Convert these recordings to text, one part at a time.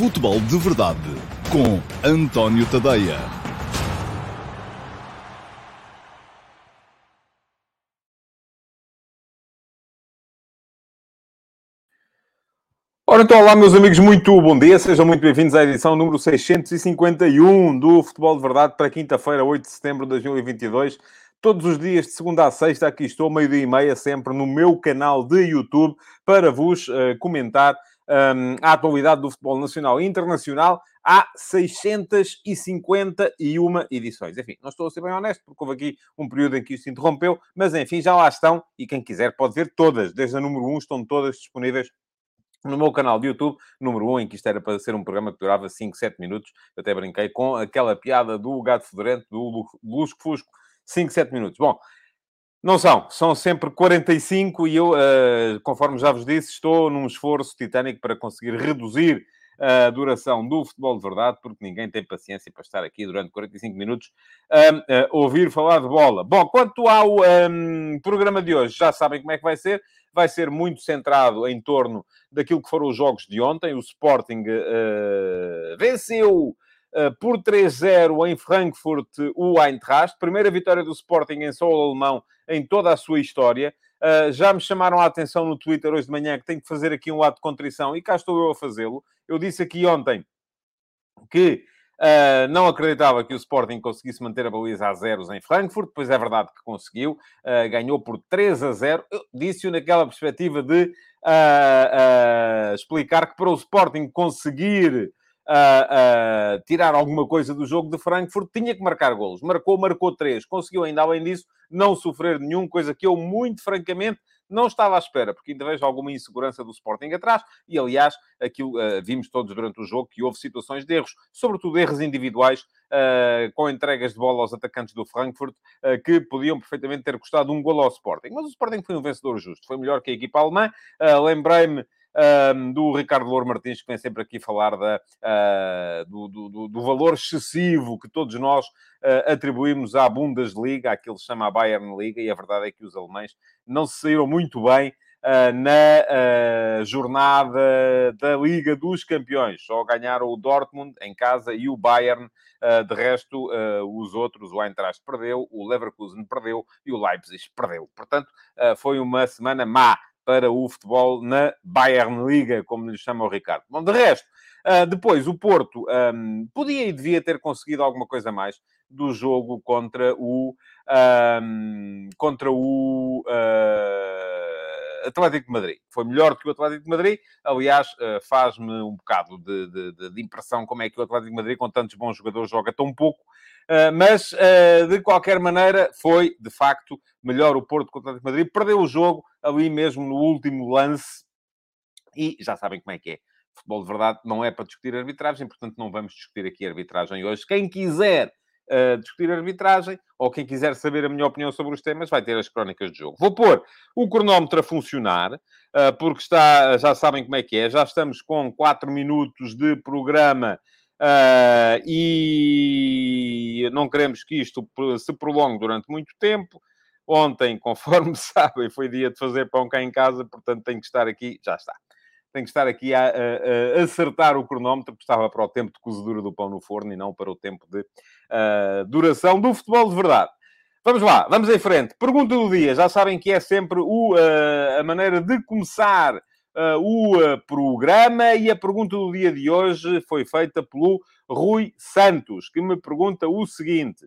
Futebol de Verdade com António Tadeia. Ora então, olá meus amigos, muito bom dia, sejam muito bem-vindos à edição número 651 do Futebol de Verdade para quinta-feira, 8 de setembro de 2022. Todos os dias, de segunda a sexta, aqui estou, meio-dia e meia, sempre no meu canal de YouTube, para vos uh, comentar um, a atualidade do futebol nacional e internacional. Há 651 edições. Enfim, não estou a ser bem honesto, porque houve aqui um período em que isso se interrompeu, mas enfim, já lá estão, e quem quiser pode ver todas, desde a número 1, estão todas disponíveis no meu canal de YouTube, número 1, em que isto era para ser um programa que durava 5, 7 minutos. Eu até brinquei com aquela piada do gato fedorento, do Lusco Fusco, 5, 7 minutos. Bom, não são, são sempre 45 e eu, uh, conforme já vos disse, estou num esforço titânico para conseguir reduzir a duração do futebol de verdade, porque ninguém tem paciência para estar aqui durante 45 minutos a ouvir falar de bola. Bom, quanto ao um, programa de hoje, já sabem como é que vai ser. Vai ser muito centrado em torno daquilo que foram os jogos de ontem. O Sporting uh, venceu por 3-0 em Frankfurt o Eintracht. Primeira vitória do Sporting em solo alemão em toda a sua história. Uh, já me chamaram a atenção no Twitter hoje de manhã que tenho que fazer aqui um ato de contrição e cá estou eu a fazê-lo. Eu disse aqui ontem que uh, não acreditava que o Sporting conseguisse manter a baliza a zeros em Frankfurt, pois é verdade que conseguiu, uh, ganhou por 3 a 0. Eu disse-o naquela perspectiva de explicar que para o Sporting conseguir uh, uh, tirar alguma coisa do jogo de Frankfurt, tinha que marcar golos. Marcou, marcou três. Conseguiu ainda, além disso, não sofrer nenhum, coisa que eu, muito francamente, não estava à espera, porque ainda vejo alguma insegurança do Sporting atrás, e aliás, aquilo uh, vimos todos durante o jogo que houve situações de erros, sobretudo erros individuais, uh, com entregas de bola aos atacantes do Frankfurt, uh, que podiam perfeitamente ter custado um gol ao Sporting. Mas o Sporting foi um vencedor justo, foi melhor que a equipa alemã. Lembrei-me um, do Ricardo Louro Martins, que vem sempre aqui falar da, uh, do, do, do, valor excessivo que todos nós uh, atribuímos à Bundesliga, àquilo que se chama a Bayern Liga, e a verdade é que os alemães não se saíram muito bem Uh, na uh, jornada da Liga dos Campeões. Só ganharam o Dortmund em casa e o Bayern. Uh, de resto, os outros, o Eintracht perdeu, o Leverkusen perdeu e o Leipzig perdeu. Portanto, foi uma semana má para o futebol na Bayern Liga, como lhe chama o Ricardo. Bom, de resto, uh, depois o Porto um, podia e devia ter conseguido alguma coisa mais do jogo contra o um, contra o uh, Atlético de Madrid. Foi melhor que o Atlético de Madrid. Aliás, uh, faz-me um bocado de, de, de, impressão como é que o Atlético de Madrid, com tantos bons jogadores, joga tão pouco. Uh, mas, de qualquer maneira, foi, de facto, melhor o Porto contra o Atlético Madrid. Perdeu o jogo ali mesmo no último lance. E já sabem como é que é. Futebol de verdade não é para discutir arbitragem, portanto não vamos discutir aqui arbitragem hoje. Quem quiser uh, discutir arbitragem, ou quem quiser saber a minha opinião sobre os temas, vai ter as crónicas de jogo. Vou pôr o cronómetro a funcionar, uh, porque está, já sabem como é que é, já estamos com 4 minutos de programa. Uh, e não queremos que isto se prolongue durante muito tempo. Ontem, conforme sabem, foi dia de fazer pão cá em casa, portanto tenho que estar aqui, já está. Tenho que estar aqui a, a, a acertar o cronómetro, porque estava para o tempo de cozedura do pão no forno e não para o tempo de uh, duração do futebol de verdade. Vamos lá, vamos em frente. Pergunta do dia. Já sabem que é sempre o, uh, a maneira de começar uh, o programa e a pergunta do dia de hoje foi feita pelo Rui Santos, que me pergunta o seguinte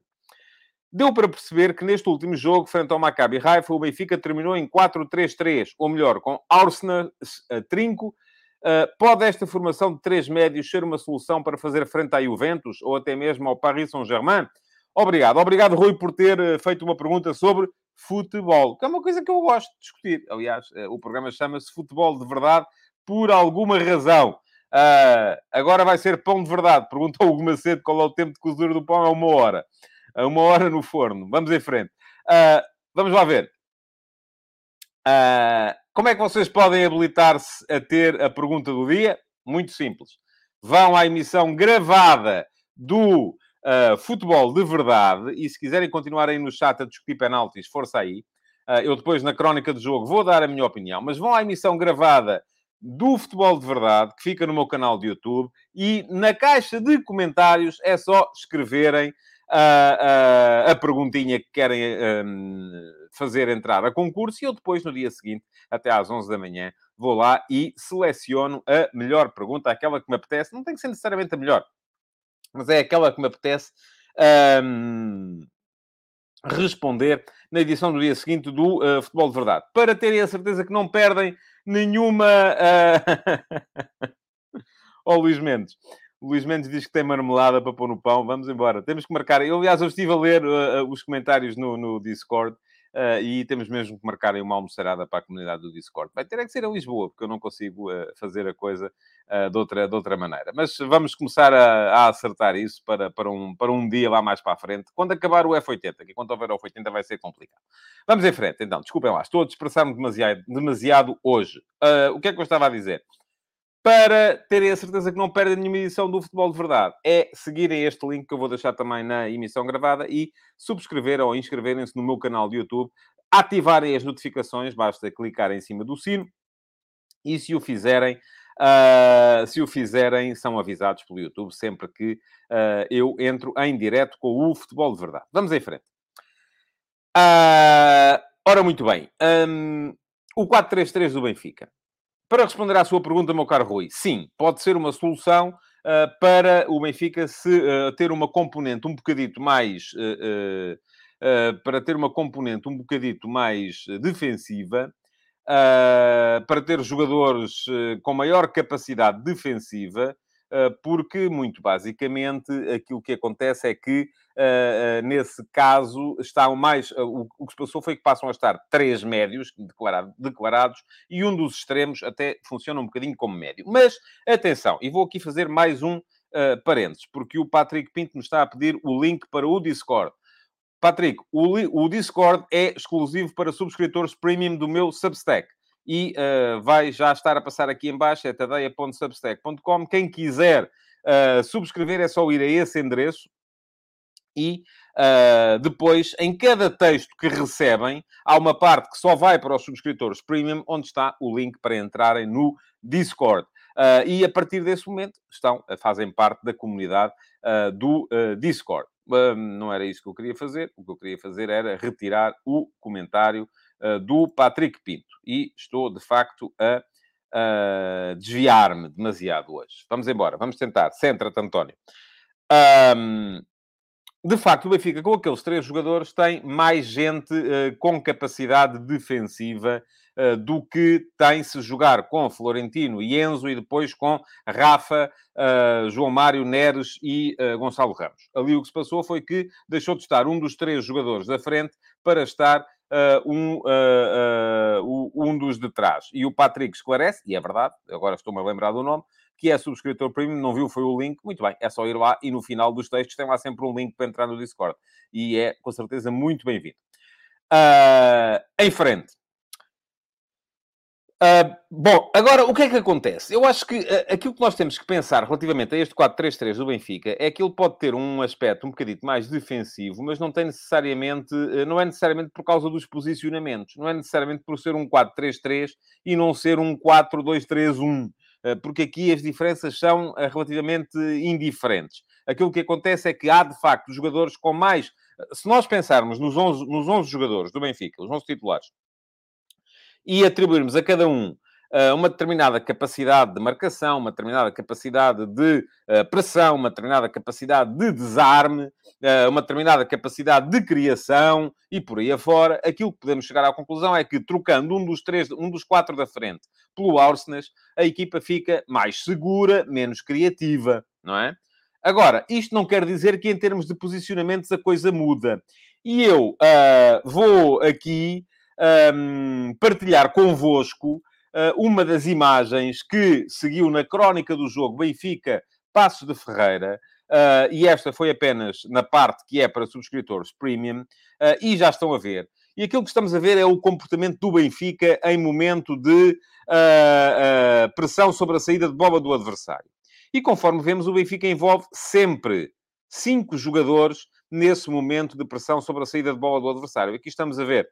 deu para perceber que neste último jogo, frente ao Maccabi Haifa, o Benfica terminou em 4-3-3, ou melhor, com Arsenal a trinco. Uh, pode esta formação de três médios ser uma solução para fazer frente à Juventus ou até mesmo ao Paris Saint-Germain? Obrigado. Obrigado, Rui, por ter uh, feito uma pergunta sobre futebol, que é uma coisa que eu gosto de discutir. Aliás, uh, o programa chama-se Futebol de Verdade por alguma razão. agora vai ser pão de verdade. Perguntou o Macedo qual é o tempo de cozedura do pão, é uma hora a uma hora no forno. Vamos em frente. Uh, vamos lá ver. Uh, como é que vocês podem habilitar-se a ter a pergunta do dia? Muito simples. Vão à emissão gravada do uh, Futebol de Verdade e se quiserem continuar aí no chat a discutir penaltis, força aí. eu depois, na crónica do jogo, vou dar a minha opinião, mas vão à emissão gravada do Futebol de Verdade, que fica no meu canal de YouTube, e na caixa de comentários é só escreverem a, a, a perguntinha que querem um, fazer entrar a concurso e eu depois, no dia seguinte, até às 11 da manhã, vou lá e seleciono a melhor pergunta, aquela que me apetece. Não tem que ser necessariamente a melhor, mas é aquela que me apetece um, responder na edição do dia seguinte do uh, Futebol de Verdade. Para terem a certeza que não perdem nenhuma. Uh... oh, Luís Mendes. Luís Mendes diz que tem marmelada para pôr no pão. Vamos embora. Temos que marcar. Eu, aliás, eu estive a ler uh, os comentários no, no Discord. Uh, e temos mesmo que marcar uma almoçarada para a comunidade do Discord. Vai ter é que ser em Lisboa, porque eu não consigo uh, fazer a coisa uh, de, outra, de outra maneira. Mas vamos começar a, a, acertar isso para, para, um, para um dia lá mais para a frente, quando acabar o F80, que quando houver o F80 vai ser complicado. Vamos em frente, então. Desculpem lá, estou a dispersar-me demasiado, demasiado hoje. o que é que eu estava a dizer? Para terem a certeza que não perdem nenhuma edição do Futebol de Verdade, é seguirem este link que eu vou deixar também na emissão gravada e subscrever ou inscreverem-se no meu canal de YouTube, ativarem as notificações, basta clicar em cima do sino e se o fizerem, uh, se o fizerem, são avisados pelo YouTube sempre que uh, eu entro em direto com o Futebol de Verdade. Vamos em frente. Uh, ora, muito bem. Um, o 4-3-3 do Benfica. Para responder à sua pergunta, meu caro Rui, sim, pode ser uma solução uh, para o Benfica se uh, ter uma componente um bocadito mais. Uh, para ter uma componente um bocadito mais defensiva, para ter jogadores com maior capacidade defensiva, porque, muito basicamente, aquilo que acontece é que nesse caso, estão mais. Uh, o, que se passou foi que passam a estar três médios declarado, declarados e um dos extremos até funciona um bocadinho como médio. Mas atenção, e vou aqui fazer mais um parênteses, porque o Patrick Pinto me está a pedir o link para o Discord. Patrick, o, o Discord é exclusivo para subscritores premium do meu Substack. E vai já estar a passar aqui em baixo, é tadeia.substack.com. Quem quiser subscrever é só ir a esse endereço, e uh, depois, em cada texto que recebem, há uma parte que só vai para os subscritores premium, onde está o link para entrarem no Discord. Uh, e a partir desse momento estão, fazem parte da comunidade uh, do Discord. não era isso que eu queria fazer. O que eu queria fazer era retirar o comentário do Patrick Pinto. E estou, de facto, a desviar-me demasiado hoje. Vamos embora, vamos tentar. Centra-te, António. Um, de facto, o Benfica, com aqueles três jogadores, tem mais gente uh, com capacidade defensiva uh, do que tem se jogar com Florentino e Enzo e depois com Rafa, uh, João Mário, Neres e Gonçalo Ramos. Ali o que se passou foi que deixou de estar um dos três jogadores da frente para estar um, um dos de trás. E o Patrick esclarece, e é verdade, agora estou-me a lembrar do nome, que é subscritor premium, não viu, foi o link, muito bem, é só ir lá e no final dos textos tem lá sempre um link para entrar no Discord. E é, com certeza, muito bem-vindo. Uh, em frente. Uh, bom, agora o que é que acontece? Eu acho que uh, aquilo que nós temos que pensar relativamente a este 4-3-3 do Benfica é que ele pode ter um aspecto um bocadito mais defensivo, mas não tem necessariamente, uh, não é necessariamente por causa dos posicionamentos, não é necessariamente por ser um 4-3-3 e não ser um 4-2-3-1. Eh, porque aqui as diferenças são eh, relativamente indiferentes. Aquilo que acontece é que há, de facto, jogadores com mais... Eh, se nós pensarmos nos 11, nos 11 jogadores do Benfica, os 11 titulares, e atribuirmos a cada um uma determinada capacidade de marcação, uma determinada capacidade de pressão, uma determinada capacidade de desarme, uma determinada capacidade de criação e por aí afora, aquilo que podemos chegar à conclusão é que trocando um dos três, um dos quatro da frente pelo Arsenal, a equipa fica mais segura, menos criativa, não é? Agora, isto não quer dizer que em termos de posicionamentos a coisa muda. E eu uh, vou aqui um, partilhar convosco uma das imagens que seguiu na crónica do jogo Benfica Passos de Ferreira, uh, e esta foi apenas na parte que é para subscritores premium, e já estão a ver e aquilo que estamos a ver é o comportamento do Benfica em momento de uh, uh, pressão sobre a saída de bola do adversário. E conforme vemos, o Benfica envolve sempre cinco jogadores nesse momento de pressão sobre a saída de bola do adversário. Aqui estamos a ver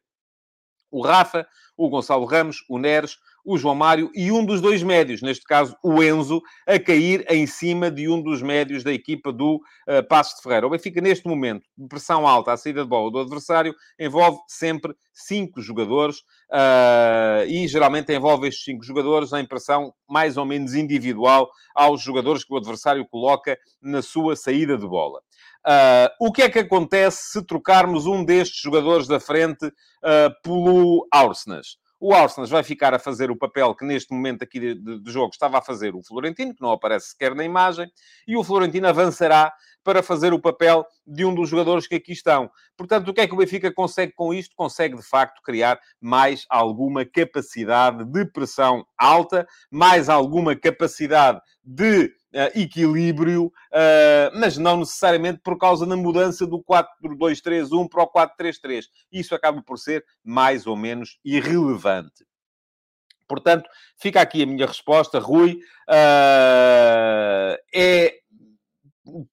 o Rafa, o Gonçalo Ramos, o Neres, o João Mário e um dos dois médios, neste caso o Enzo, a cair em cima de um dos médios da equipa do uh, Passos de Ferreira. O Benfica, neste momento, pressão alta à saída de bola do adversário, envolve sempre cinco jogadores uh, e geralmente envolve estes cinco jogadores em pressão mais ou menos individual aos jogadores que o adversário coloca na sua saída de bola. Uh, o que é que acontece se trocarmos um destes jogadores da frente uh, pelo Arsenas? O Arsenal vai ficar a fazer o papel que neste momento aqui de, de, de, jogo estava a fazer o Florentino, que não aparece sequer na imagem, e o Florentino avançará para fazer o papel de um dos jogadores que aqui estão. Portanto, o que é que o Benfica consegue com isto? Consegue, de facto, criar mais alguma capacidade de pressão alta, mais alguma capacidade de equilíbrio, uh, mas não necessariamente por causa da mudança do 4-2-3-1 para o 4-3-3. Isso acaba por ser mais ou menos irrelevante. Portanto, fica aqui a minha resposta, Rui. Uh, é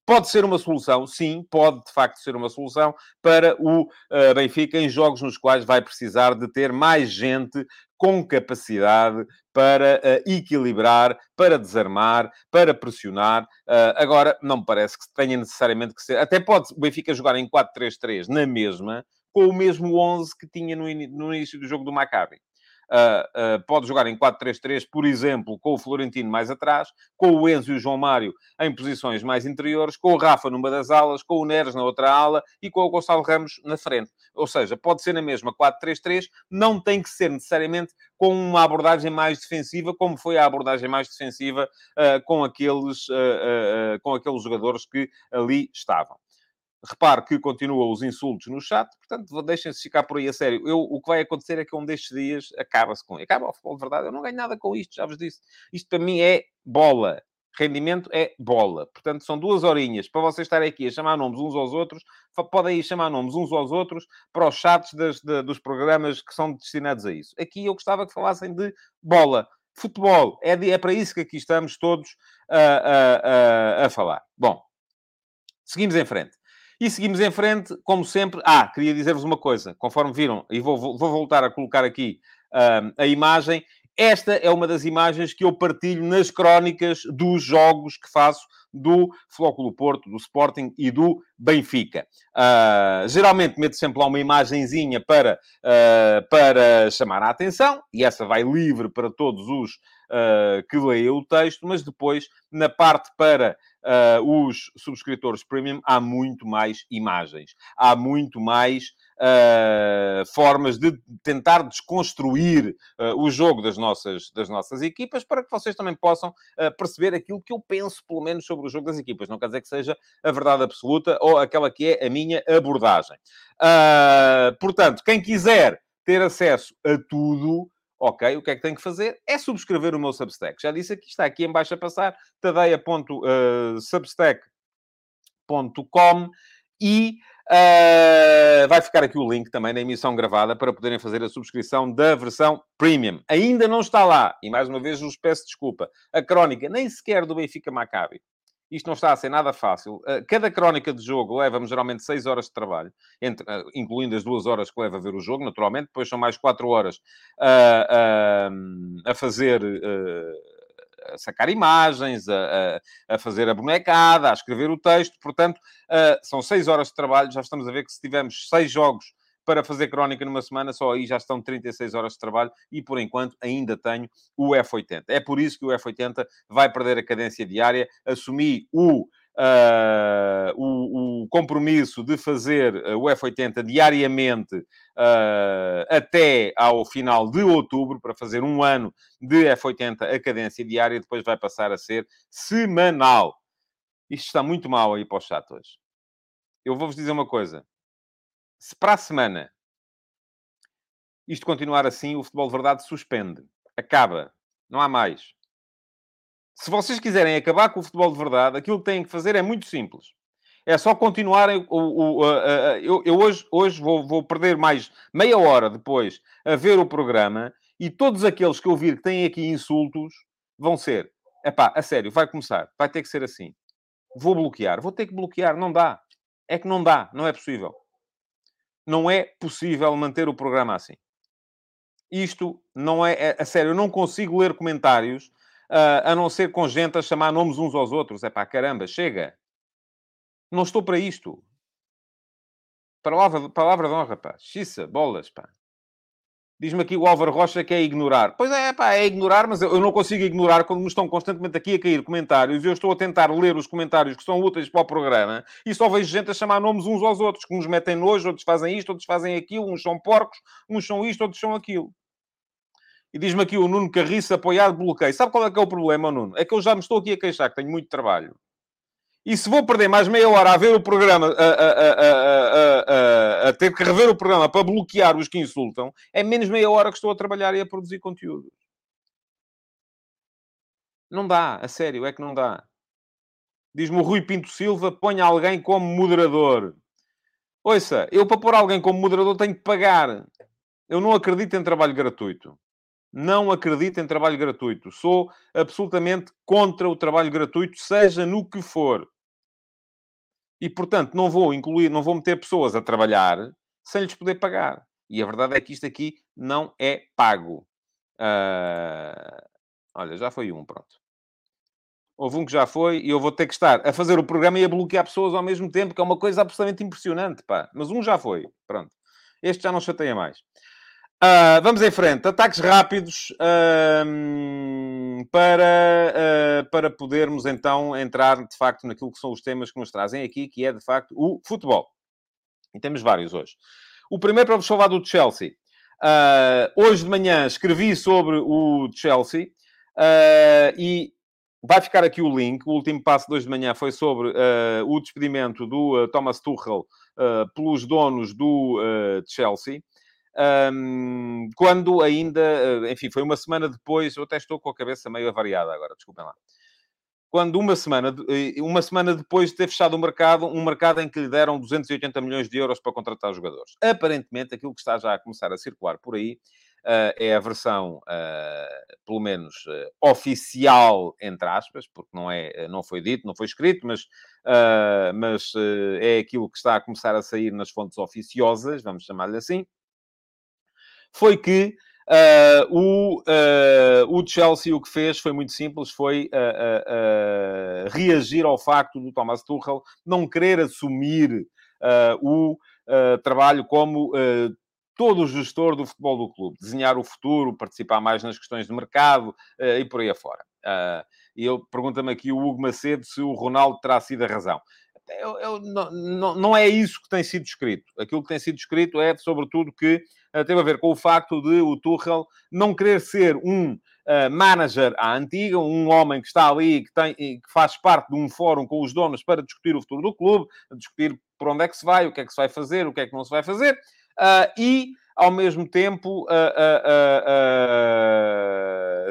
pode ser uma solução, sim, pode de facto ser uma solução para o uh, Benfica em jogos nos quais vai precisar de ter mais gente com capacidade para uh, equilibrar, para desarmar, para pressionar. Uh, agora, não me parece que tenha necessariamente que ser. Até pode o Benfica jogar em 4-3-3 na mesma, com o mesmo 11 que tinha no, in... no início do jogo do Maccabi. Uh, uh, pode jogar em 4-3-3, por exemplo, com o Florentino mais atrás, com o Enzo e o João Mário em posições mais interiores, com o Rafa numa das alas, com o Neres na outra ala e com o Gonçalo Ramos na frente. Ou seja, pode ser na mesma 4-3-3, não tem que ser necessariamente com uma abordagem mais defensiva, como foi a abordagem mais defensiva uh, com, aqueles, com aqueles jogadores que ali estavam. Repare que continuam os insultos no chat, portanto, deixem-se ficar por aí a sério. Eu, o que vai acontecer é que um destes dias acaba-se com... Acaba o futebol de verdade. Eu não ganho nada com isto, já vos disse. Isto para mim é bola. Rendimento é bola. Portanto, são duas horinhas para vocês estarem aqui a chamar nomes uns aos outros. Podem ir chamar nomes uns aos outros para os chats das, de, dos programas que são destinados a isso. Aqui eu gostava que falassem de bola. Futebol. É, de, é para isso que aqui estamos todos a, falar. Bom, seguimos em frente. E seguimos em frente, como sempre. Ah, queria dizer-vos uma coisa, conforme viram, e vou, vou voltar a colocar aqui uh, a imagem. Esta é uma das imagens que eu partilho nas crónicas dos jogos que faço do Flóculo Porto, do Sporting e do Benfica. Uh, geralmente meto sempre lá uma imagenzinha para, uh, para chamar a atenção, e essa vai livre para todos os uh, que leiam o texto, mas depois, na parte para os subscritores premium, há muito mais imagens, há muito mais uh, formas de tentar desconstruir uh, o jogo das nossas, das nossas equipas para que vocês também possam uh, perceber aquilo que eu penso, pelo menos, sobre o jogo das equipas. Não quer dizer que seja a verdade absoluta ou aquela que é a minha abordagem. portanto, quem quiser ter acesso a tudo, Ok, o que é que tem que fazer? É subscrever o meu Substack. Já disse aqui, está aqui em baixo a passar, tadeia.substack.com e uh, vai ficar aqui o link também na emissão gravada para poderem fazer a subscrição da versão Premium. Ainda não está lá, e mais uma vez vos peço desculpa, a crónica nem sequer do Benfica Maccabi isto não está a ser nada fácil. Eh, cada crónica de jogo leva-me geralmente 6 horas de trabalho, entre, eh, incluindo as duas horas que leva a ver o jogo, naturalmente. Depois são mais 4 horas a, a fazer. A sacar imagens, a, a, fazer a bonecada, a escrever o texto. Portanto, são 6 horas de trabalho. Já estamos a ver que se tivermos 6 jogos para fazer crónica numa semana, só aí já estão 36 horas de trabalho e, por enquanto, ainda tenho o F80. É por isso que o F80 vai perder a cadência diária. Assumi o, uh, o, o, compromisso de fazer o F80 diariamente uh, até ao final de outubro, para fazer um ano de F80 a cadência diária, depois vai passar a ser semanal. Isto está muito mal aí para o chat hoje. Eu vou-vos dizer uma coisa se para a semana isto continuar assim, o futebol de verdade suspende. Acaba. Não há mais. Se vocês quiserem acabar com o futebol de verdade, aquilo que têm que fazer é muito simples. É só continuarem. O, o, eu, eu, hoje, hoje vou, vou, perder mais meia hora depois a ver o programa e todos aqueles que eu vir que têm aqui insultos vão ser. Epá, a sério, vai começar. Vai ter que ser assim. Vou bloquear. Vou ter que bloquear. Não dá. É que não dá. Não é possível não é possível manter o programa assim. Isto não é, é... A sério, eu não consigo ler comentários uh, a não ser com gente a chamar nomes uns aos outros. É pá, caramba, chega. Não estou para isto. Palavra, palavra de honra, pá. Xissa, bolas, pá. Diz-me aqui o Álvaro Rocha que é ignorar. Pois é, pá, é ignorar, mas eu não consigo ignorar quando me estão constantemente aqui a cair comentários eu estou a tentar ler os comentários que são úteis para o programa e só vejo gente a chamar nomes uns aos outros, que uns metem nojo, outros fazem isto, outros fazem aquilo, uns são porcos, uns são isto, outros são aquilo. E diz-me aqui o Nuno Carriço apoiado bloqueio. Sabe qual é que é o problema, Nuno? É que eu já me estou aqui a queixar, que tenho muito trabalho. E se vou perder mais meia hora a ver o programa, a, a, a, a, ter que rever o programa para bloquear os que insultam, é menos meia hora que estou a trabalhar e a produzir conteúdo. Não dá, a sério, é que não dá. Diz-me o Rui Pinto Silva, ponha alguém como moderador. Ouça, eu para pôr alguém como moderador tenho que pagar. Eu não acredito em trabalho gratuito. Não acredito em trabalho gratuito. Sou absolutamente contra o trabalho gratuito, seja no que for. E, portanto, não vou incluir, não vou meter pessoas a trabalhar sem lhes poder pagar. E a verdade é que isto aqui não é pago. Uh... Olha, já foi um, pronto. Houve um que já foi e eu vou ter que estar a fazer o programa e a bloquear pessoas ao mesmo tempo, que é uma coisa absolutamente impressionante, pá. Mas um já foi, pronto. Este já não chateia mais. Uh, vamos em frente. Ataques rápidos uh, para, uh, para podermos então entrar de facto naquilo que são os temas que nos trazem aqui, que é de facto o futebol. E temos vários hoje. O primeiro para vos falar do Chelsea. hoje de manhã escrevi sobre o Chelsea e vai ficar aqui o link. O último passo de hoje de manhã foi sobre o despedimento do Thomas Tuchel pelos donos do Chelsea. Um, quando ainda, eh, enfim, foi uma semana depois, eu até estou com a cabeça meio avariada agora, desculpem lá. Quando uma semana, eh, uma semana depois de ter fechado o mercado, um mercado em que lhe deram 280 milhões de euros para contratar jogadores. Aparentemente, aquilo que está já a começar a circular por aí uh, é a versão, uh, pelo menos, uh, oficial, entre aspas, porque não, é, não foi dito, não foi escrito, mas, mas é aquilo que está a começar a sair nas fontes oficiosas, vamos chamar-lhe assim foi que Uh, o, uh, o Chelsea o que fez foi muito simples, foi uh, reagir ao facto do Thomas Tuchel não querer assumir o trabalho como todo o gestor do futebol do clube, desenhar o futuro, participar mais nas questões de mercado e por aí afora. e ele pergunta-me aqui o Hugo Macedo se o Ronaldo terá sido a razão eu, eu, não, não, é isso que tem sido escrito. Aquilo que tem sido escrito é, sobretudo, que teve a ver com o facto de o Tuchel não querer ser um uh, manager à antiga, um homem que está ali que, que faz parte de um fórum com os donos para discutir o futuro do clube, discutir por onde é que se vai, o que é que se vai fazer, o que é que não se vai fazer, uh, e, ao mesmo tempo,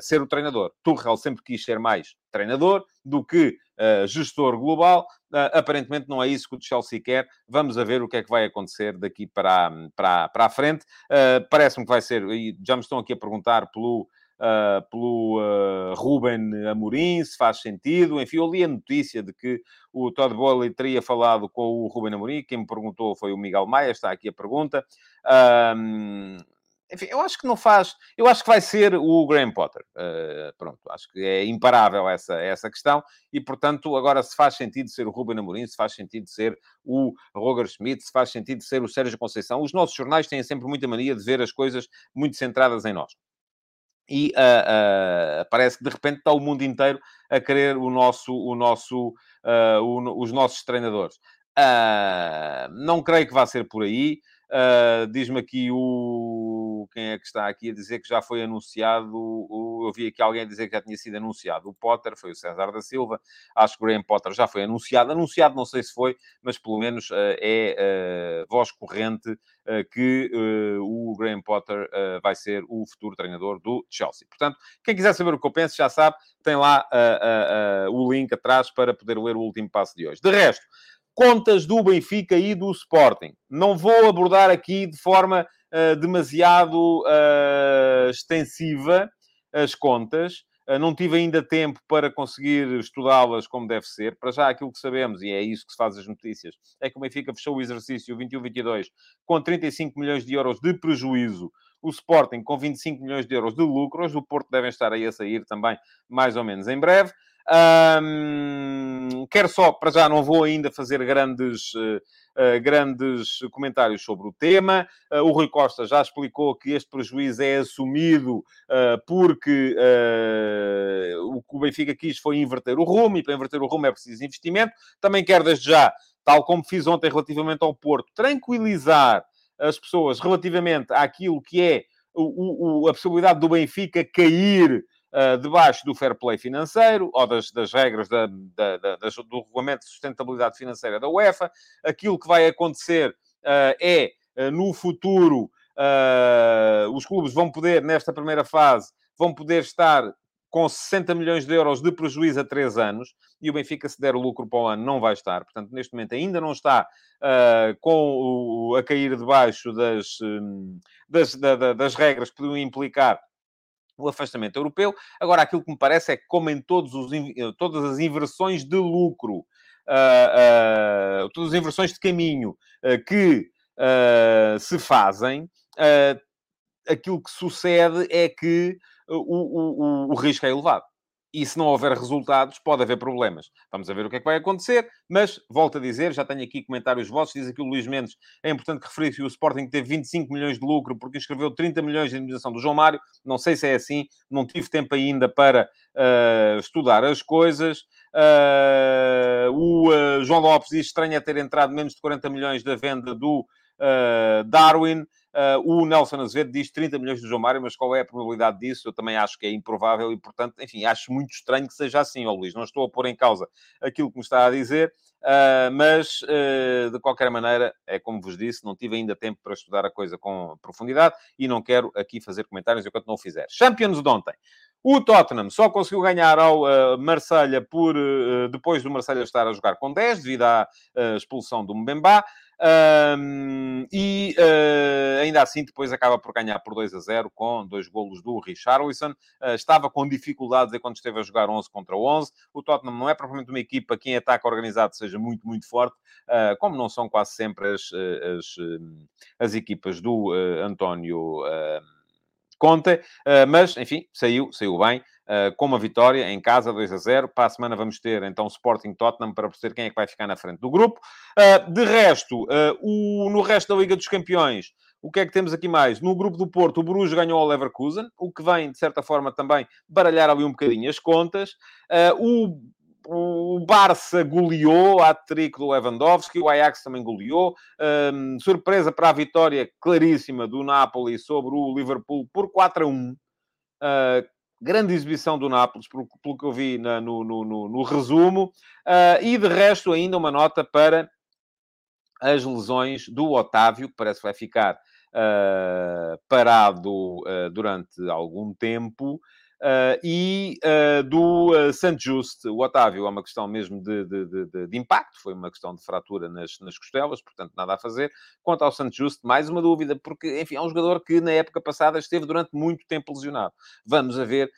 ser o treinador. Tuchel sempre quis ser mais treinador do que gestor global. Aparentemente não é isso que o Chelsea quer. Vamos a ver o que é que vai acontecer daqui para, para, para a frente. Parece-me que vai ser, já me estão aqui a perguntar pelo, Uh, pelo uh, Ruben Amorim, se faz sentido. Enfim, eu li a notícia de que o Todd Bowley teria falado com o Ruben Amorim. Quem me perguntou foi o Miguel Maia, está aqui a pergunta. Uh, enfim, eu acho que não faz. Eu acho que vai ser o Graham Potter. Uh, pronto, acho que é imparável essa, essa questão. E, portanto, agora se faz sentido ser o Ruben Amorim, se faz sentido ser o Roger Schmidt, se faz sentido ser o Sérgio Conceição. Os nossos jornais têm sempre muita mania de ver as coisas muito centradas em nós. E uh, uh, parece que de repente está o mundo inteiro a querer o nosso, o nosso, o, os nossos treinadores. não creio que vá ser por aí. Uh, Diz-me aqui o. Quem é que está aqui a dizer que já foi anunciado? O... Eu vi aqui alguém a dizer que já tinha sido anunciado. O Potter, foi o César da Silva. Acho que o Graham Potter já foi anunciado. Anunciado, não sei se foi, mas pelo menos uh, é uh, voz corrente que o Graham Potter vai ser o futuro treinador do Chelsea. Portanto, quem quiser saber o que eu penso, já sabe, tem lá o link atrás para poder ler o último passo de hoje. De resto contas do Benfica e do Sporting. Não vou abordar aqui de forma uh, demasiado uh, extensiva as contas. Uh, não tive ainda tempo para conseguir estudá-las como deve ser. Para já, aquilo que sabemos, e é isso que se faz as notícias, é que o Benfica fechou o exercício 21-22 com 35 milhões de euros de prejuízo o Sporting com 25 milhões de euros de lucros, o Porto devem estar aí a sair também mais ou menos em breve. Um, quero só, para já não vou ainda fazer grandes, uh, uh, grandes comentários sobre o tema. Uh, o Rui Costa já explicou que este prejuízo é assumido porque o que o Benfica quis foi inverter o rumo, e para inverter o rumo é preciso investimento. Também quero desde já, tal como fiz ontem relativamente ao Porto, tranquilizar as pessoas relativamente àquilo que é o, o, a possibilidade do Benfica cair uh, debaixo do fair play financeiro ou das, das regras da, da, da, do regulamento de sustentabilidade financeira da UEFA. Aquilo que vai acontecer uh, é, uh, no futuro, os clubes vão poder, nesta primeira fase, vão poder estar com 60 milhões de euros de prejuízo a 3 anos, e o Benfica, se der o lucro para o ano, não vai estar. Portanto, neste momento ainda não está uh, com o, a cair debaixo das, um, das, da, das regras que podiam implicar o afastamento europeu. Agora, aquilo que me parece é que, como em todos os, todas as inversões de lucro, uh, uh, todas as inversões de caminho uh, que se fazem, aquilo que sucede é que o, o, o, o risco é elevado e se não houver resultados, pode haver problemas. Vamos a ver o que é que vai acontecer, mas volto a dizer, já tenho aqui comentários vossos, diz aqui o Luís Mendes, é importante referir que o Sporting teve 25 milhões de lucro porque escreveu 30 milhões de indemnização do João Mário, não sei se é assim, não tive tempo ainda para uh, estudar as coisas. Uh, o uh, João Lopes diz estranho ter entrado menos de 40 milhões da venda do Darwin. Uh, o Nelson Azevedo diz 30 milhões do João Mário, mas qual é a probabilidade disso? Eu também acho que é improvável e, portanto, enfim, acho muito estranho que seja assim, ó Luís. Não estou a pôr em causa aquilo que me está a dizer, uh, mas, uh, de qualquer maneira, é como vos disse, não tive ainda tempo para estudar a coisa com profundidade e não quero aqui fazer comentários enquanto não o fizer. Champions de ontem. O Tottenham só conseguiu ganhar ao uh, Marselha por, uh, depois do Marselha estar a jogar com 10, devido à uh, expulsão do Mbemba. Um, e uh, ainda assim, depois acaba por ganhar por 2 a 0 com dois golos do Richarlison. Uh, estava com dificuldades enquanto esteve a jogar 11 contra 11. O Tottenham não é propriamente uma equipa que em ataque organizado seja muito, muito forte, uh, como não são quase sempre as, as, as equipas do António Conte. mas, enfim, saiu, saiu bem. Uh, com uma vitória em casa, 2 a 0. Para a semana vamos ter então Sporting Tottenham para perceber quem é que vai ficar na frente do grupo. Uh, de resto, no resto da Liga dos Campeões, o que é que temos aqui mais? No grupo do Porto, o Bruges ganhou ao Leverkusen, o que vem, de certa forma, também baralhar ali um bocadinho as contas. o o Barça goleou a trick do Lewandowski, o Ajax também goleou. Um, surpresa para a vitória claríssima do Napoli sobre o Liverpool por 4 a 1. Uh, grande exibição do Nápoles, pelo, pelo que eu vi na, no, no, no, no, resumo. Uh, e de resto, ainda uma nota para as lesões do Otávio, que parece que vai ficar uh, parado durante algum tempo. Uh, e uh, do uh, Sant Just, o Otávio, é uma questão mesmo de, de, de, de, impacto, foi uma questão de fratura nas, nas costelas, portanto nada a fazer. Quanto ao Sant Just, mais uma dúvida, porque, enfim, é um jogador que na época passada esteve durante muito tempo lesionado. Vamos a ver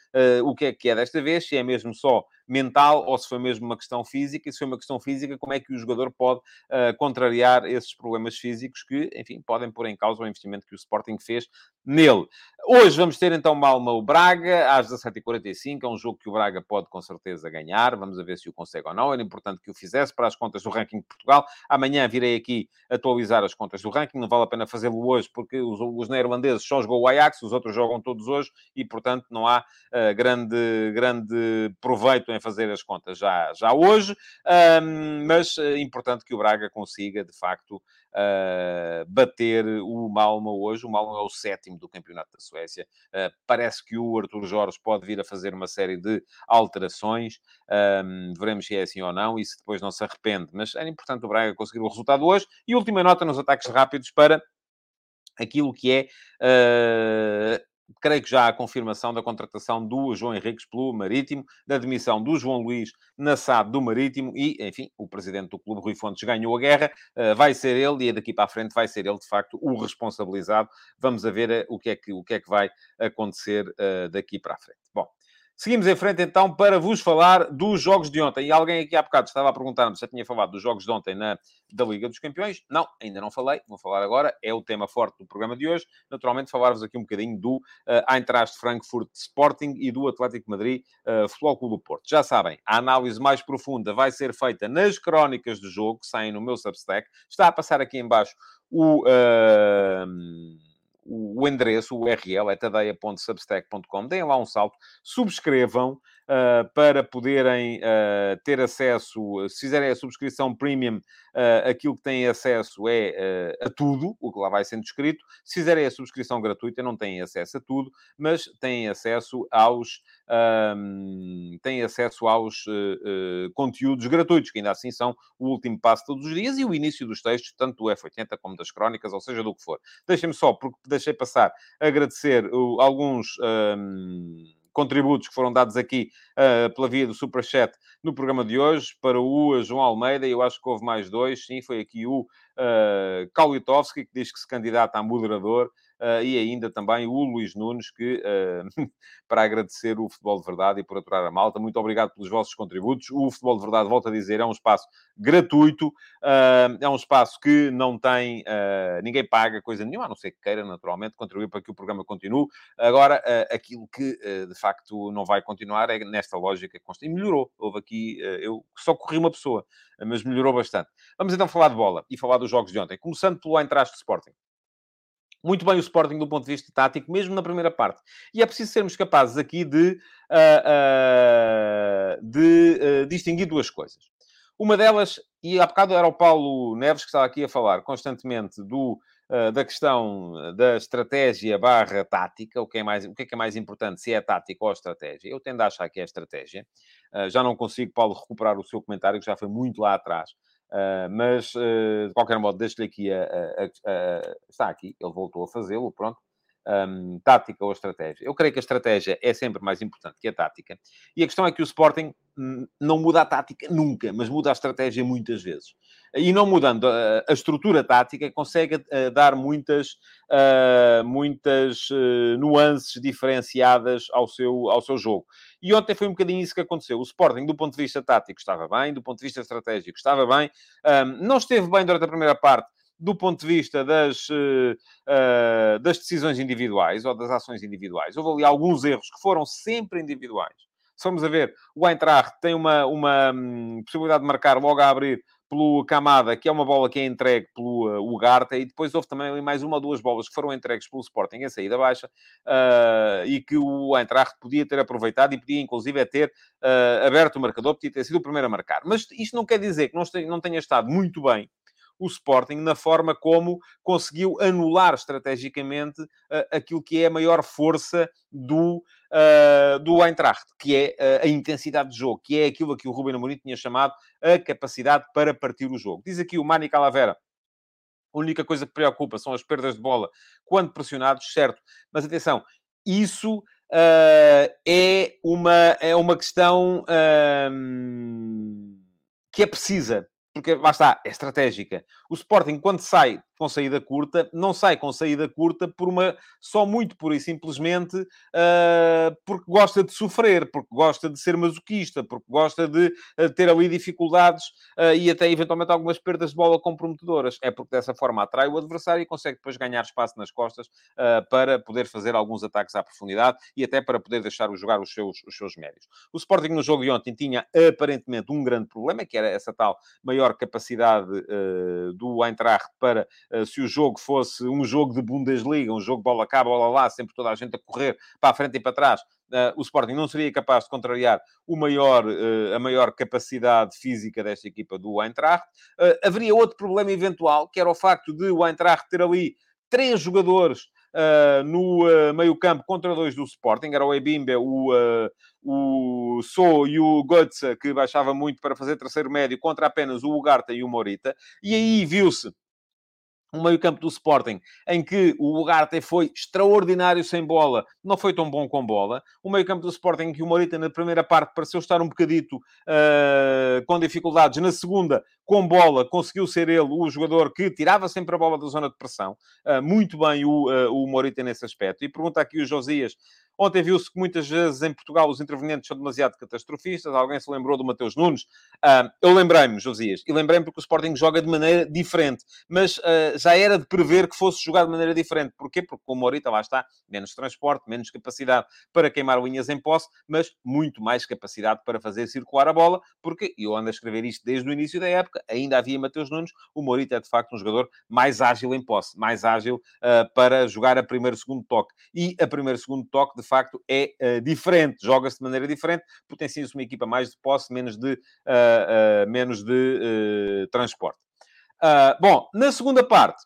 o que é que é desta vez, se é mesmo só mental ou se foi mesmo uma questão física, e se foi uma questão física, como é que o jogador pode uh, contrariar esses problemas físicos que, enfim, podem pôr em causa o investimento que o Sporting fez nele. Hoje vamos ter então Malma o Braga, às 17h45, é um jogo que o Braga pode com certeza ganhar, vamos ver se o consegue ou não, era importante que o fizesse para as contas do ranking de Portugal. Amanhã virei aqui atualizar as contas do ranking, não vale a pena fazê-lo hoje, porque os, os neerlandeses só jogou o Ajax, os outros jogam todos hoje, e portanto não há uh, grande, grande proveito em fazer as contas já, já hoje, um, mas é importante que o Braga consiga, de facto, uh, bater o Malmo hoje. O Malmo é o sétimo do Campeonato da Suécia. Uh, parece que o Arthur Jorge pode vir a fazer uma série de alterações. Um, veremos se é assim ou não e se depois não se arrepende. Mas era importante o Braga conseguir o resultado hoje. E última nota nos ataques rápidos para aquilo que é uh, creio que já há confirmação da contratação do João Henriques pelo Marítimo, da demissão do João Luís na SAD do Marítimo e, enfim, o presidente do clube, Rui Fontes, ganhou a guerra. Uh, vai ser ele e daqui para a frente vai ser ele, de facto, o responsabilizado. Vamos a ver uh, o, que é que, o que é que vai acontecer uh, daqui para a frente. Bom, Seguimos em frente então para vos falar dos jogos de ontem. E alguém aqui há bocado estava a perguntar-me se eu tinha falado dos jogos de ontem na, da Liga dos Campeões. Não, ainda não falei. Vou falar agora. É o tema forte do programa de hoje. Naturalmente, falar-vos aqui um bocadinho do uh, Eintracht Frankfurt Sporting e do Atlético Madrid uh, Futebol Clube do Porto. Já sabem, a análise mais profunda vai ser feita nas crónicas do jogo, que saem no meu Substack. Está a passar aqui embaixo o... Uh o endereço, o URL, é tadeia.substack.com. Deem lá um salto, subscrevam para poderem uh, ter acesso, se fizerem a subscrição premium, uh, aquilo que têm acesso é a tudo, o que lá vai sendo escrito. Se fizerem a subscrição gratuita, não têm acesso a tudo, mas têm acesso aos, um, têm acesso aos conteúdos gratuitos, que ainda assim são o último passo todos os dias e o início dos textos, tanto do F80 como das crónicas, ou seja, do que for. Deixem-me só, porque deixei passar, agradecer uh, alguns um, contributos que foram dados aqui uh, pela via do Superchat no programa de hoje, para o João Almeida, eu acho que houve mais dois, sim, foi aqui o uh, Kaulitovski, que diz que se candidata a moderador, e ainda também o Luís Nunes, que, uh, para agradecer o Futebol de Verdade e por aturar a malta, muito obrigado pelos vossos contributos. O Futebol de Verdade, volto a dizer, é um espaço gratuito, uh, é um espaço que não tem, ninguém paga coisa nenhuma, a não ser que queira, naturalmente, contribuir para que o programa continue. Agora, aquilo que, de facto, não vai continuar é nesta lógica constante. E melhorou. Houve aqui, eu só corri uma pessoa, mas melhorou bastante. Vamos então falar de bola e falar dos jogos de ontem, começando pelo Eintracht Sporting muito bem o Sporting do ponto de vista tático, mesmo na primeira parte. E é preciso sermos capazes aqui de, uh, uh, de uh, distinguir duas coisas. Uma delas, e há bocado era o Paulo Neves que estava aqui a falar constantemente do, da questão da estratégia barra tática, o que, é mais, o que é que é mais importante, se é tática ou estratégia. Eu tendo a achar que é estratégia. já não consigo, Paulo, recuperar o seu comentário, que já foi muito lá atrás. Uh, mas, uh, de qualquer modo, deixo-lhe aqui a, a, a, Está aqui, ele voltou a fazê-lo, pronto. Um, tática ou estratégia. Eu creio que a estratégia é sempre mais importante que a tática. E a questão é que o Sporting não muda a tática nunca, mas muda a estratégia muitas vezes. E não mudando a, a estrutura tática, consegue uh, dar muitas, uh, muitas uh, nuances diferenciadas ao seu, ao seu jogo. E ontem foi um bocadinho isso que aconteceu. O Sporting, do ponto de vista tático, estava bem, do ponto de vista estratégico, estava bem. Um, não esteve bem durante a primeira parte, do ponto de vista das, uh, das decisões individuais ou das ações individuais. Houve ali alguns erros que foram sempre individuais. Se formos a ver, o Eintracht tem uma, uma um, possibilidade de marcar logo a abrir pelo Camada, que é uma bola que é entregue pelo uh, Ugarte, e depois houve também mais uma ou duas bolas que foram entregues pelo Sporting em saída baixa, uh, e que o Eintracht podia ter aproveitado e podia, inclusive, é ter uh, aberto o marcador, podia ter sido o primeiro a marcar. Mas isto não quer dizer que não, não tenha estado muito bem o Sporting na forma como conseguiu anular estrategicamente uh, aquilo que é a maior força do, uh, do Eintracht, que é uh, a intensidade de jogo, que é aquilo a que o Ruben Amorim tinha chamado a capacidade para partir o jogo. Diz aqui o Mani Calavera, a única coisa que preocupa são as perdas de bola quando pressionados, certo. Mas atenção, isso uh, é, uma, é uma questão uh, que é precisa porque lá está, é estratégica. O Sporting, quando sai com saída curta, não sai com saída curta por uma só muito pura e simplesmente uh, porque gosta de sofrer, porque gosta de ser masoquista, porque gosta de uh, ter ali dificuldades uh, e até eventualmente algumas perdas de bola comprometedoras. É porque dessa forma atrai o adversário e consegue depois ganhar espaço nas costas para poder fazer alguns ataques à profundidade e até para poder deixar-o jogar os seus, os seus médios. O Sporting no jogo de ontem tinha aparentemente um grande problema, que era essa tal maior capacidade do Eintracht para se o jogo fosse um jogo de Bundesliga, um jogo bola cá, bola lá, sempre toda a gente a correr para a frente e para trás, Uh, o Sporting não seria capaz de contrariar maior, uh, a maior capacidade física desta equipa do Eintracht. Uh, haveria outro problema eventual, que era o facto de o Eintracht ter ali três jogadores no meio campo contra dois do Sporting. Era o Ebimbe, o, o So e o Götze, que baixava muito para fazer terceiro médio, contra apenas o Ugarte e o Morita. E aí viu-se um meio-campo do Sporting em que o Ugarte foi extraordinário sem bola, não foi tão bom com bola. O meio-campo do Sporting em que o Morita, na primeira parte, pareceu estar um bocadito uh, com dificuldades. Na segunda, com bola, conseguiu ser ele o jogador que tirava sempre a bola da zona de pressão. Uh, muito bem o, uh, o Morita nesse aspecto. E pergunta aqui o Josias Ontem viu-se que muitas vezes em Portugal os intervenientes são demasiado catastrofistas. Alguém se lembrou do Mateus Nunes? Uh, eu lembrei-me, Josias, e lembrei-me porque o Sporting joga de maneira diferente, mas uh, já era de prever que fosse jogar de maneira diferente. Porquê? Porque com o Morita, lá está, menos transporte, menos capacidade para queimar linhas em posse, mas muito mais capacidade para fazer circular a bola, porque, e eu ando a escrever isto desde o início da época, ainda havia Mateus Nunes, o Morita é de facto um jogador mais ágil em posse, mais ágil uh, para jogar a primeiro segundo toque. E a primeiro segundo toque, de facto, é uh, diferente, joga-se de maneira diferente, potencia-se uma equipa mais de posse, menos de, uh, menos de transporte. bom, na segunda parte,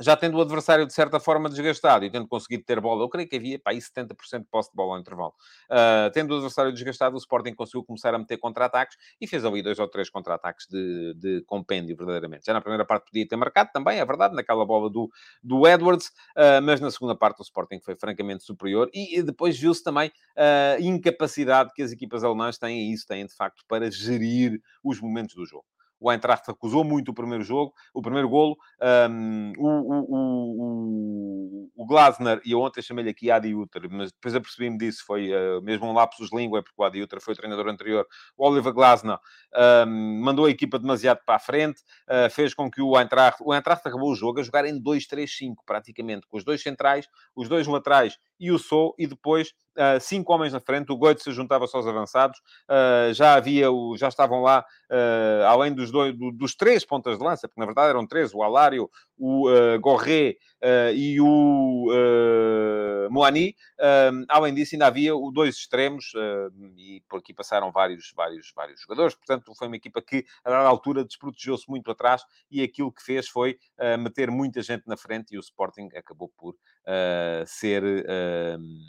já tendo o adversário de certa forma desgastado e tendo conseguido ter bola, eu creio que havia para aí 70% de posse de bola ao intervalo. Uh, tendo o adversário desgastado, o Sporting conseguiu começar a meter contra-ataques e fez ali dois ou três contra-ataques de, de, compêndio, verdadeiramente. Já na primeira parte podia ter marcado também, é verdade, naquela bola do, do Edwards, uh, mas na segunda parte o Sporting foi francamente superior e, e depois viu-se também a incapacidade que as equipas alemãs têm, e isso têm de facto, para gerir os momentos do jogo o Eintracht acusou muito o primeiro jogo, o primeiro golo. Um, o, o, o, o, Glasner, e ontem chamei-lhe aqui Adi Uter, mas depois apercebi-me disso, foi uh, mesmo um lapsus língua, porque o Adi Uter foi o treinador anterior. O Oliver Glasner um, mandou a equipa demasiado para a frente, uh, fez com que o Eintracht... O Eintracht acabou o jogo a jogar em 2-3-5, praticamente, com os dois centrais, os dois laterais e o Sou, e depois uh, cinco homens na frente, o Goethe se juntava-se aos avançados, uh, já havia, o, já estavam lá, uh, além dos, dois, do, dos três pontas de lança, porque na verdade eram três, o Alário, o uh, Gorré e o uh, Moani, além disso ainda havia o dois extremos, e por aqui passaram vários, vários, vários jogadores, portanto foi uma equipa que a dada altura desprotegeu-se muito atrás, e aquilo que fez foi meter muita gente na frente, e o Sporting acabou por ser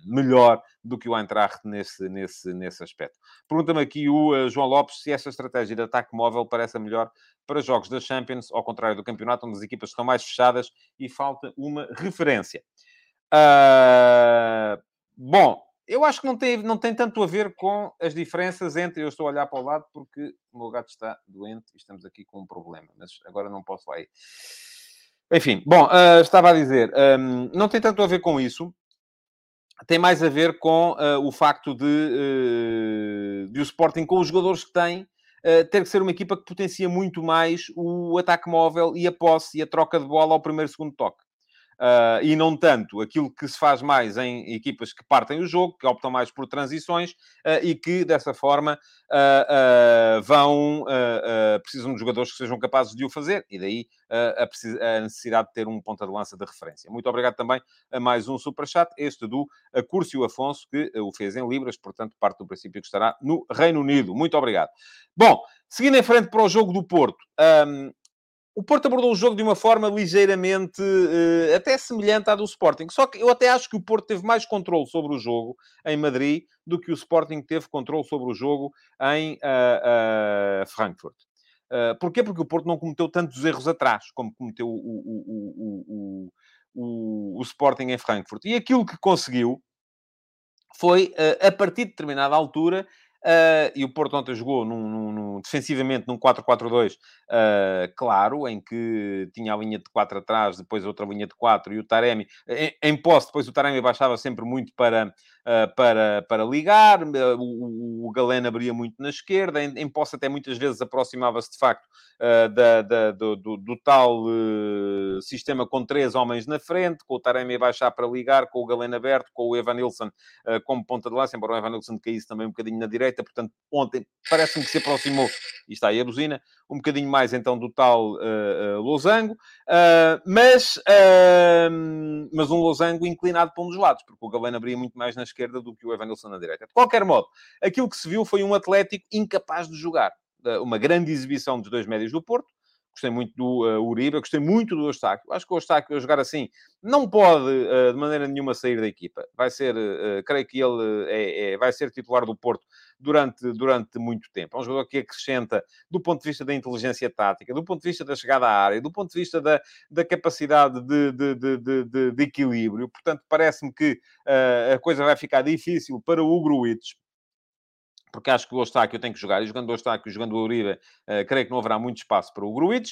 melhor do que o Eintracht nesse, nesse, nesse aspecto. Pergunta-me aqui o uh, João Lopes se essa estratégia de ataque móvel parece a melhor para jogos da Champions, ao contrário do campeonato, onde as equipas estão mais fechadas e falta uma referência. Uh, bom, eu acho que não tem, não tem tanto a ver com as diferenças entre. Eu estou a olhar para o lado porque o meu gato está doente e estamos aqui com um problema, mas agora não posso lá ir. Enfim, bom, uh, estava a dizer, um, não tem tanto a ver com isso, tem mais a ver com uh, o facto de, uh, de o Sporting, com os jogadores que tem, uh, ter que ser uma equipa que potencia muito mais o ataque móvel e a posse e a troca de bola ao primeiro segundo toque. Uh, e não tanto aquilo que se faz mais em equipas que partem o jogo, que optam mais por transições uh, e que, dessa forma, uh, vão, precisam de jogadores que sejam capazes de o fazer, e daí a, a, necessidade de ter um ponta de lança de referência. Muito obrigado também a mais um superchat, este do Curcio Afonso, que o fez em Libras, portanto, parte do princípio que estará no Reino Unido. Muito obrigado. Bom, seguindo em frente para o jogo do Porto. Um, o Porto abordou o jogo de uma forma ligeiramente uh, até semelhante à do Sporting. Só que eu até acho que o Porto teve mais controle sobre o jogo em Madrid do que o Sporting teve controle sobre o jogo em uh, uh, Frankfurt. Uh, porquê? Porque o Porto não cometeu tantos erros atrás como cometeu o, o, o, o, o Sporting em Frankfurt. E aquilo que conseguiu foi, a partir de determinada altura, Uh, e o Porto ontem jogou num, num, num defensivamente num 4-4-2, uh, ah, claro, em que tinha a linha de 4 atrás, depois outra linha de 4, e o Taremi, em, em posse, depois o Taremi baixava sempre muito para, para, para ligar, o, o Galeno abria muito na esquerda, em, em posse até muitas vezes aproximava-se de facto da, da, do, do, do, tal sistema com três homens na frente, com o Taremi a baixar para ligar, com o Galeno aberto, com o Evan Nilsson como ponta de lança, embora o Evan Nilsson caísse também um bocadinho na direita, portanto, ontem parece-me que se aproximou, e está aí a buzina, um bocadinho mais então do tal uh, uh, losango, uh, mas, mas um losango inclinado para um dos lados, porque o Galeno abria muito mais na esquerda do que o Evanilson na direita. De qualquer modo, aquilo que se viu foi um Atlético incapaz de jogar. Uma grande exibição dos dois médios do Porto, gostei muito do uh, Uribe, gostei muito do Eustáquio. Acho que o Eustáquio a jogar assim não pode uh, de maneira nenhuma sair da equipa. Vai ser, uh, creio que ele é, é, vai ser titular do Porto durante, durante muito tempo. É um jogador que acrescenta do ponto de vista da inteligência tática, do ponto de vista da chegada à área, do ponto de vista da, da capacidade de, de, de, de, equilíbrio. Portanto, parece-me que a coisa vai ficar difícil para o Gruitch porque acho que o Eustáquio tem que jogar, e jogando o Eustáquio, jogando o Uribe, uh, creio que não haverá muito espaço para o Gruitch.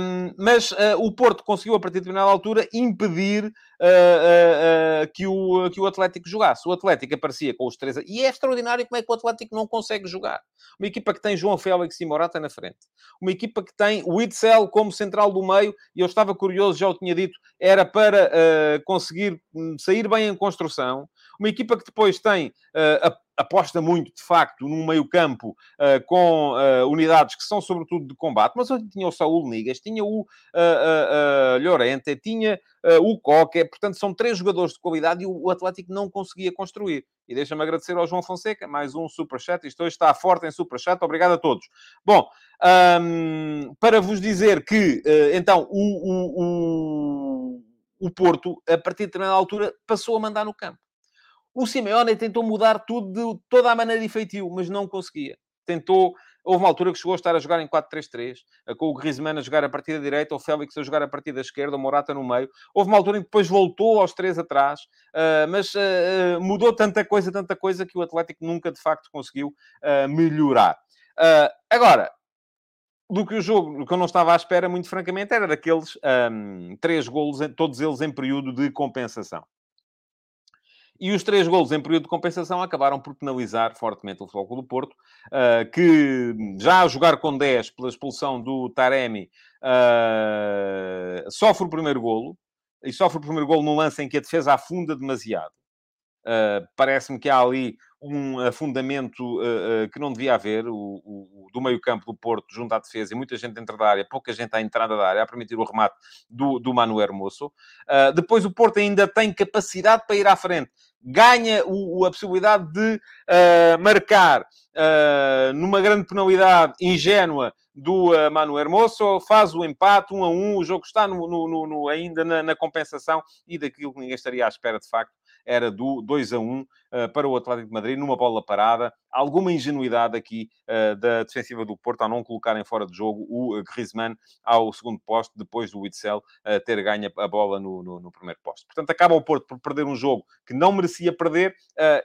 Um, mas uh, o Porto conseguiu, a partir de determinada altura, impedir uh, que, o, que o Atlético jogasse. O Atlético aparecia com os três... E é extraordinário como é que o Atlético não consegue jogar. Uma equipa que tem João Félix e Morata na frente. Uma equipa que tem o Itzel como central do meio, e eu estava curioso, já o tinha dito, era para conseguir hum, sair bem em construção. Uma equipa que depois tem a aposta muito, de facto, num meio-campo uh, com uh, unidades que são sobretudo de combate, mas onde tinha o Saúl Nigas, tinha o uh, Llorente, tinha o Coque, portanto, são três jogadores de qualidade e o Atlético não conseguia construir. E deixa-me agradecer ao João Fonseca, mais um superchat, isto hoje está forte em superchat, obrigado a todos. Bom, um, para vos dizer que, então, o, o, o, o Porto, a partir de determinada altura, passou a mandar no campo. O Simeone tentou mudar tudo de toda a maneira de feitio, mas não conseguia. Tentou, houve uma altura que chegou a estar a jogar em 4-3-3, com o Griezmann a jogar a partir da direita, o Félix a jogar a partir da esquerda, o Morata no meio. Houve uma altura em que depois voltou aos três atrás, uh, mas uh, mudou tanta coisa, tanta coisa, que o Atlético nunca de facto conseguiu melhorar. agora, do que o jogo, do que eu não estava à espera, muito francamente, era daqueles um, três golos, todos eles em período de compensação. E os três golos em período de compensação acabaram por penalizar fortemente o Futebol do Porto, uh, que já a jogar com 10 pela expulsão do Taremi, uh, sofre o primeiro golo, e sofre o primeiro golo num lance em que a defesa afunda demasiado. Uh, Parece-me que há ali um afundamento uh, uh, que não devia haver, o, o, do meio campo do Porto junto à defesa e muita gente dentro da área, pouca gente à entrada da área, a permitir o remate do, do Manu Hermoso. depois o Porto ainda tem capacidade para ir à frente. Ganha o, a possibilidade de marcar numa grande penalidade ingênua do uh, Manu Hermoso, faz o empate, um a um, o jogo está no, no, no, ainda na, na, compensação e daquilo que ninguém estaria à espera de facto, era do 2 a 1 uh, eh, para o Atlético de Madrid, numa bola parada. Alguma ingenuidade aqui uh, da defensiva do Porto ao não colocarem fora de jogo o Griezmann ao segundo posto, depois do Witzel ter ganho a bola no, no, no, primeiro posto. Portanto, acaba o Porto por perder um jogo que não merecia perder.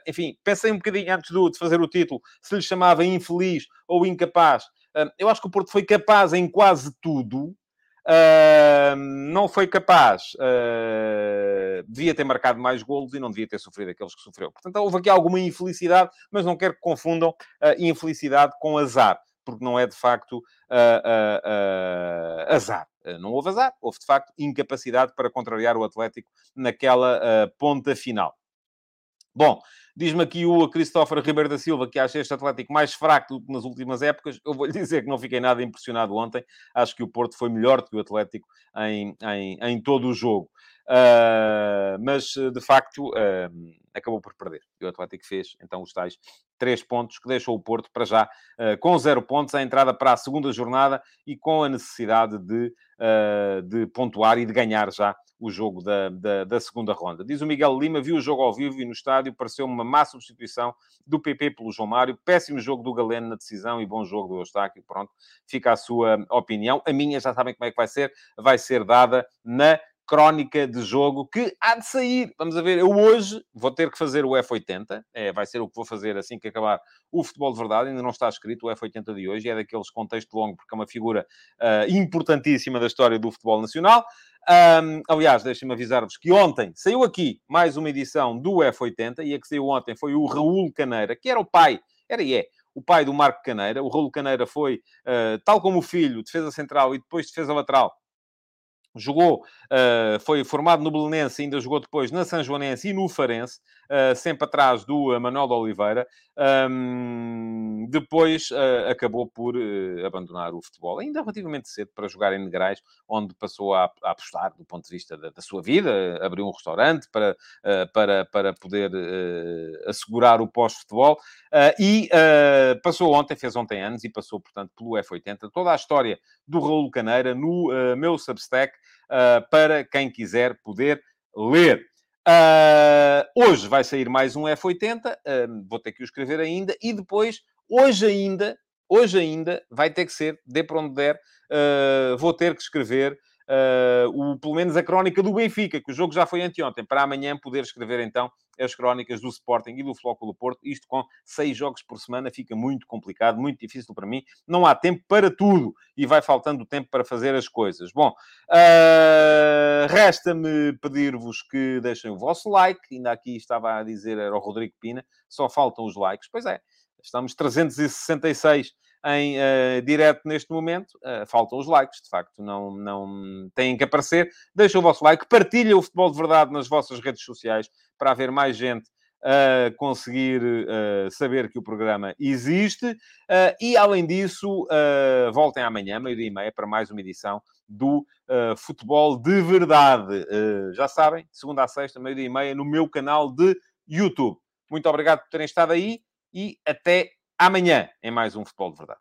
enfim, pensei um bocadinho antes de fazer o título se lhe chamava infeliz ou incapaz. eu acho que o Porto foi capaz em quase tudo, Uh, não foi capaz, uh, devia ter marcado mais golos e não devia ter sofrido aqueles que sofreu. Portanto, houve aqui alguma infelicidade, mas não quero que confundam uh, infelicidade com azar, porque não é de facto azar. não houve azar, houve de facto incapacidade para contrariar o Atlético naquela ponta final. Bom, diz-me aqui o Christopher Ribeiro da Silva que acha este Atlético mais fraco do que nas últimas épocas. Eu vou-lhe dizer que não fiquei nada impressionado ontem. Acho que o Porto foi melhor do que o Atlético em, em, em todo o jogo. Uh, mas, de facto, uh, acabou por perder. E o Atlético fez, então, os tais três pontos que deixou o Porto, para já, uh, com zero pontos, a entrada para a segunda jornada e com a necessidade de, de pontuar e de ganhar já o jogo da, da, da, segunda ronda. Diz o Miguel Lima, viu o jogo ao vivo e no estádio, pareceu-me uma má substituição do PP pelo João Mário, péssimo jogo do Galeno na decisão e bom jogo do Eustáquio, pronto, fica a sua opinião. A minha, já sabem como é que vai ser, vai ser dada na crónica de jogo que há de sair. Vamos ver, eu hoje vou ter que fazer o F80, é, vai ser o que vou fazer assim que acabar o futebol de verdade, ainda não está escrito o F80 de hoje, é daqueles contexto longo, porque é uma figura uh, importantíssima da história do futebol nacional. Um, aliás, deixem-me avisar-vos que ontem saiu aqui mais uma edição do F80 e a que saiu ontem foi o Raul Caneira, que era o pai, era e é, o pai do Marco Caneira. O Raul Caneira foi, uh, tal como o filho, defesa central e depois defesa lateral Jogou, uh, foi formado no Belenense, ainda jogou depois na São Joanense e no Farense, uh, sempre atrás do uh, Manuel de Oliveira. Um, depois acabou por abandonar o futebol, ainda relativamente cedo, para jogar em Negrais, onde passou a, a apostar do ponto de vista da, da sua vida, abriu um restaurante para, para, para poder assegurar o pós-futebol. e passou ontem, fez ontem anos, e passou, portanto, pelo F80. Toda a história do Raul Caneira no meu Substack uh, para quem quiser poder ler. Uh, hoje vai sair mais um F80, uh, vou ter que o escrever ainda, e depois, hoje ainda, hoje ainda, vai ter que ser, dê para onde der, vou ter que escrever uh, o, pelo menos a crónica do Benfica, que o jogo já foi anteontem, para amanhã poder escrever então as crónicas do Sporting e do Flóculo Porto. Isto com seis jogos por semana fica muito complicado, muito difícil para mim. Não há tempo para tudo e vai faltando tempo para fazer as coisas. Bom, uh, resta-me pedir-vos que deixem o vosso like. Ainda aqui estava a dizer, era o Rodrigo Pina, só faltam os likes. Pois é, estamos 366 em uh, direto neste momento. Uh, faltam os likes, de facto, não, não têm que aparecer. Deixem o vosso like, partilhem o futebol de verdade nas vossas redes sociais para haver mais gente a uh, conseguir uh, saber que o programa existe. Uh, e, além disso, voltem amanhã, meio-dia e meia, para mais uma edição do Futebol de Verdade. já sabem, segunda a sexta, meio-dia e meia, no meu canal de YouTube. Muito obrigado por terem estado aí e até amanhã em mais um Futebol de Verdade.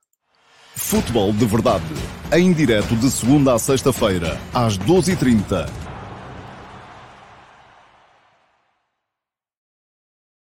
Futebol de Verdade, em direto de segunda a sexta-feira, às 12h30